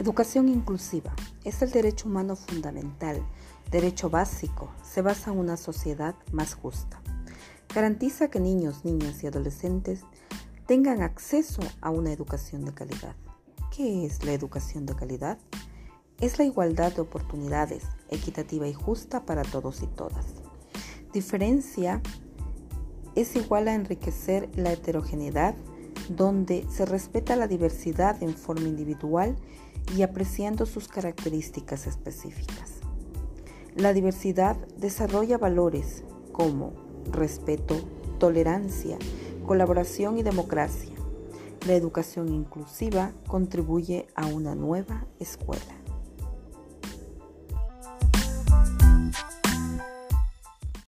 Educación inclusiva es el derecho humano fundamental, derecho básico, se basa en una sociedad más justa. Garantiza que niños, niñas y adolescentes tengan acceso a una educación de calidad. ¿Qué es la educación de calidad? Es la igualdad de oportunidades, equitativa y justa para todos y todas. Diferencia es igual a enriquecer la heterogeneidad, donde se respeta la diversidad en forma individual y apreciando sus características específicas. La diversidad desarrolla valores como respeto, tolerancia, colaboración y democracia. La educación inclusiva contribuye a una nueva escuela.